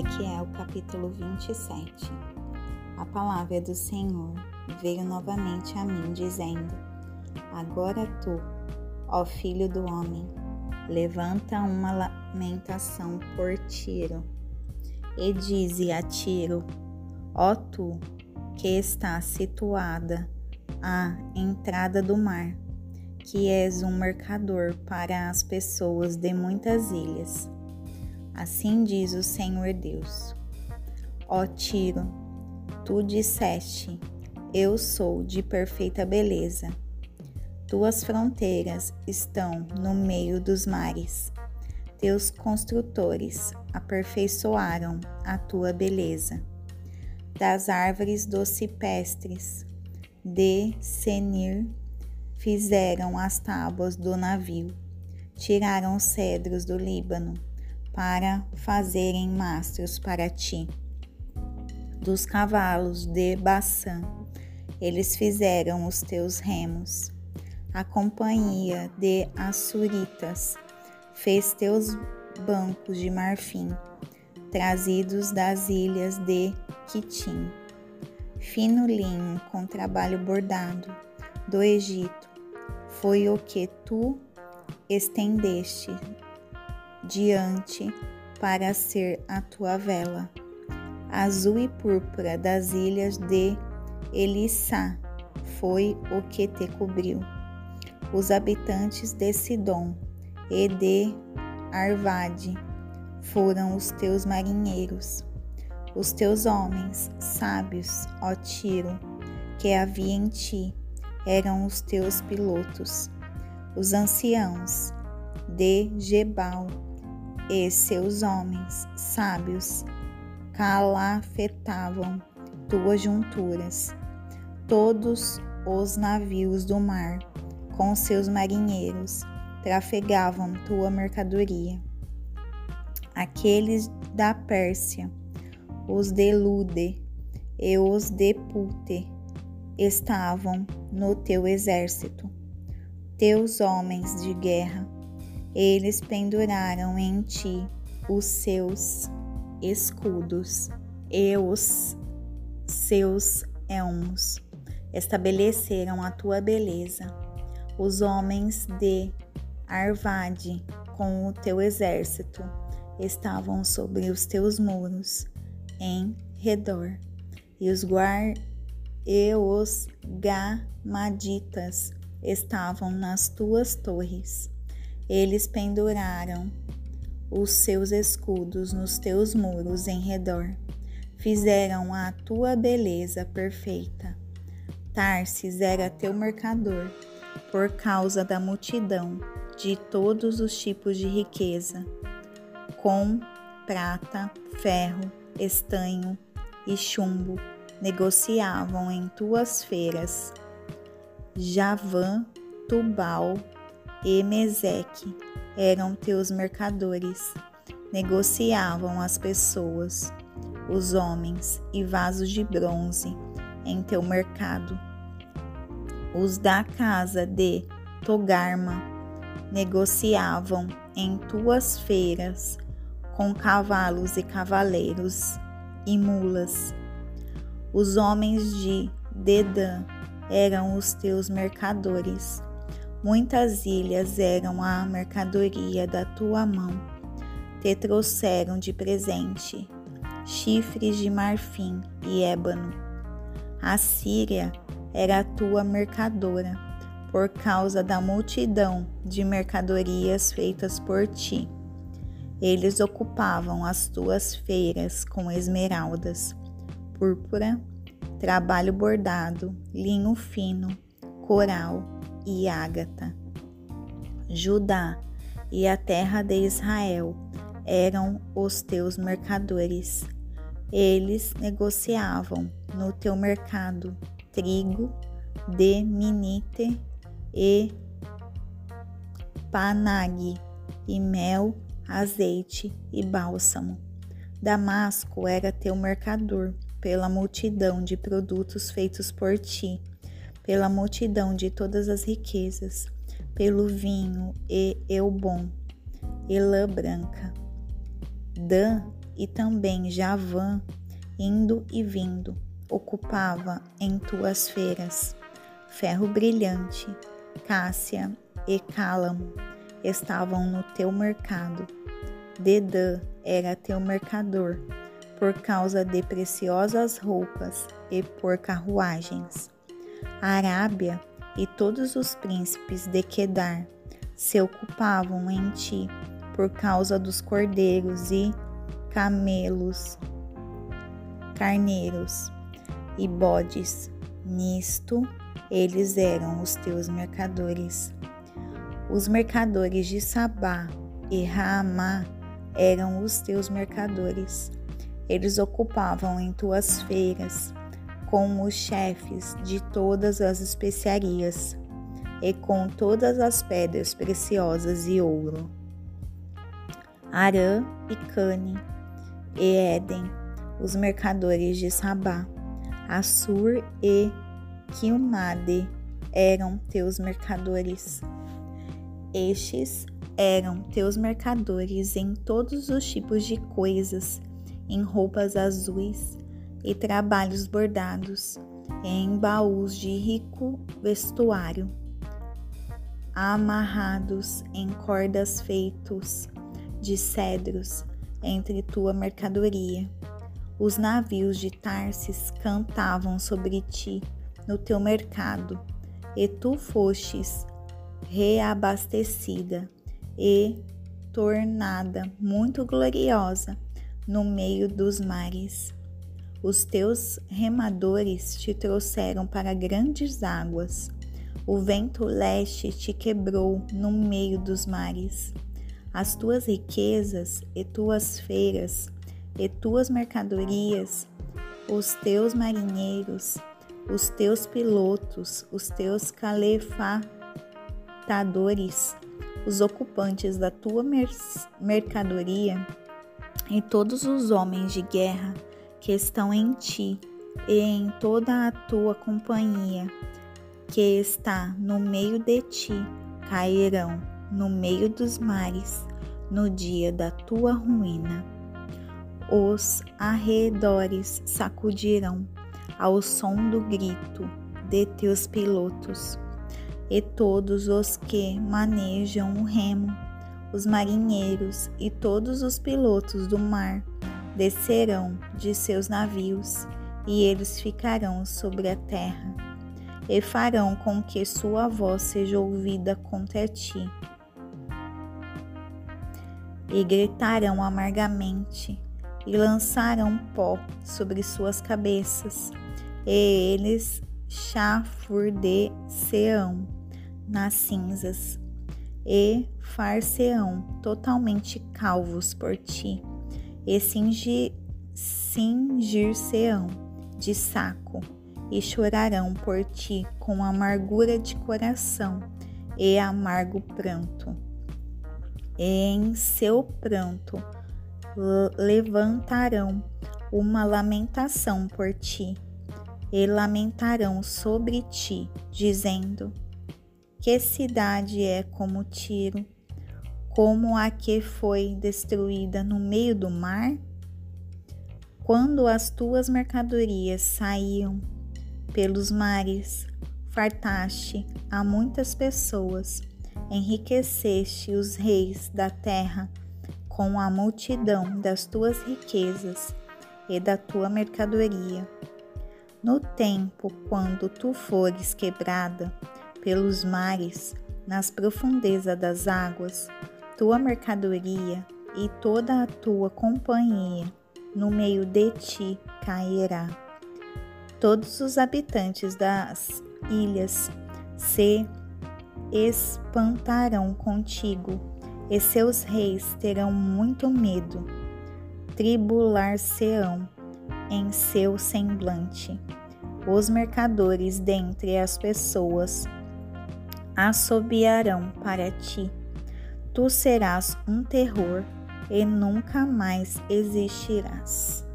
Ezequiel capítulo 27 A palavra do Senhor veio novamente a mim, dizendo: Agora tu, ó filho do homem, levanta uma lamentação por Tiro, e dize a Tiro: Ó tu, que está situada à entrada do mar, que és um mercador para as pessoas de muitas ilhas Assim diz o Senhor Deus. Ó Tiro, tu disseste: Eu sou de perfeita beleza. Tuas fronteiras estão no meio dos mares. Teus construtores aperfeiçoaram a tua beleza. Das árvores docipestres de Senir fizeram as tábuas do navio, tiraram os cedros do Líbano para fazerem mastros para ti. Dos cavalos de Baçã, eles fizeram os teus remos. A companhia de Assuritas fez teus bancos de marfim, trazidos das ilhas de Quitim. Fino linho com trabalho bordado do Egito foi o que tu estendeste diante para ser a tua vela. Azul e púrpura das ilhas de Elissá foi o que te cobriu. Os habitantes de Sidom e de Arvade foram os teus marinheiros. Os teus homens sábios, ó Tiro, que havia em ti, eram os teus pilotos. Os anciãos de Gebal e seus homens sábios calafetavam tuas junturas. Todos os navios do mar, com seus marinheiros, trafegavam tua mercadoria. Aqueles da Pérsia, os de Lude e os de Pute, estavam no teu exército. Teus homens de guerra eles penduraram em ti os seus escudos e os seus elmos. Estabeleceram a tua beleza. Os homens de Arvade, com o teu exército, estavam sobre os teus muros em redor, e os guar e os gamaditas estavam nas tuas torres. Eles penduraram os seus escudos nos teus muros em redor. Fizeram a tua beleza perfeita. Tarsis era teu mercador, por causa da multidão de todos os tipos de riqueza, com prata, ferro, estanho e chumbo, negociavam em tuas feiras. Javã, Tubal, e Meseque eram teus mercadores. Negociavam as pessoas, os homens e vasos de bronze em teu mercado. Os da casa de Togarma negociavam em tuas feiras com cavalos e cavaleiros e mulas. Os homens de Dedã eram os teus mercadores Muitas ilhas eram a mercadoria da tua mão. Te trouxeram de presente chifres de marfim e ébano. A Síria era a tua mercadora, por causa da multidão de mercadorias feitas por ti. Eles ocupavam as tuas feiras com esmeraldas, púrpura, trabalho bordado, linho fino, coral e Ágata. Judá e a terra de Israel eram os teus mercadores. Eles negociavam no teu mercado trigo, de minite e panag, e mel, azeite e bálsamo. Damasco era teu mercador pela multidão de produtos feitos por ti pela multidão de todas as riquezas, pelo vinho e eu bom, e lã branca. Dan e também Javã, indo e vindo, ocupava em tuas feiras. Ferro brilhante, Cássia e Cálamo estavam no teu mercado. Dedã era teu mercador, por causa de preciosas roupas e por carruagens. A Arábia e todos os príncipes de Quedar se ocupavam em ti por causa dos cordeiros e camelos, carneiros e bodes. Nisto eles eram os teus mercadores. Os mercadores de Sabá e Raamá eram os teus mercadores. Eles ocupavam em tuas feiras com os chefes de todas as especiarias e com todas as pedras preciosas e ouro. Arã e Cane e Éden, os mercadores de Sabá, Assur e Quilmade eram teus mercadores. Estes eram teus mercadores em todos os tipos de coisas, em roupas azuis e trabalhos bordados, em baús de rico vestuário, amarrados em cordas feitos de cedros entre tua mercadoria. Os navios de Tarsis cantavam sobre ti no teu mercado, e tu fostes reabastecida e tornada muito gloriosa no meio dos mares. Os teus remadores te trouxeram para grandes águas. O vento leste te quebrou no meio dos mares. As tuas riquezas e tuas feiras e tuas mercadorias, os teus marinheiros, os teus pilotos, os teus calefatadores, os ocupantes da tua mercadoria e todos os homens de guerra que estão em ti e em toda a tua companhia que está no meio de ti cairão no meio dos mares no dia da tua ruína. Os arredores sacudirão ao som do grito de teus pilotos, e todos os que manejam o remo, os marinheiros e todos os pilotos do mar descerão de seus navios, e eles ficarão sobre a terra, e farão com que sua voz seja ouvida contra ti e gritaram amargamente, e lançaram pó sobre suas cabeças, e eles chafurdecerão nas cinzas, e far-se-ão totalmente calvos por ti, e cingir-se-ão de saco, e chorarão por ti com amargura de coração e amargo pranto. Em seu pranto levantarão uma lamentação por ti, e lamentarão sobre ti, dizendo: Que cidade é como Tiro, como a que foi destruída no meio do mar? Quando as tuas mercadorias saíam pelos mares, fartaste a muitas pessoas enriqueceste os reis da terra com a multidão das tuas riquezas e da tua mercadoria. No tempo quando tu fores quebrada pelos mares, nas profundezas das águas, tua mercadoria e toda a tua companhia no meio de ti cairá. Todos os habitantes das ilhas se espantarão contigo, e seus reis terão muito medo, tribular-se-ão em seu semblante. Os mercadores dentre as pessoas assobiarão para ti. Tu serás um terror e nunca mais existirás.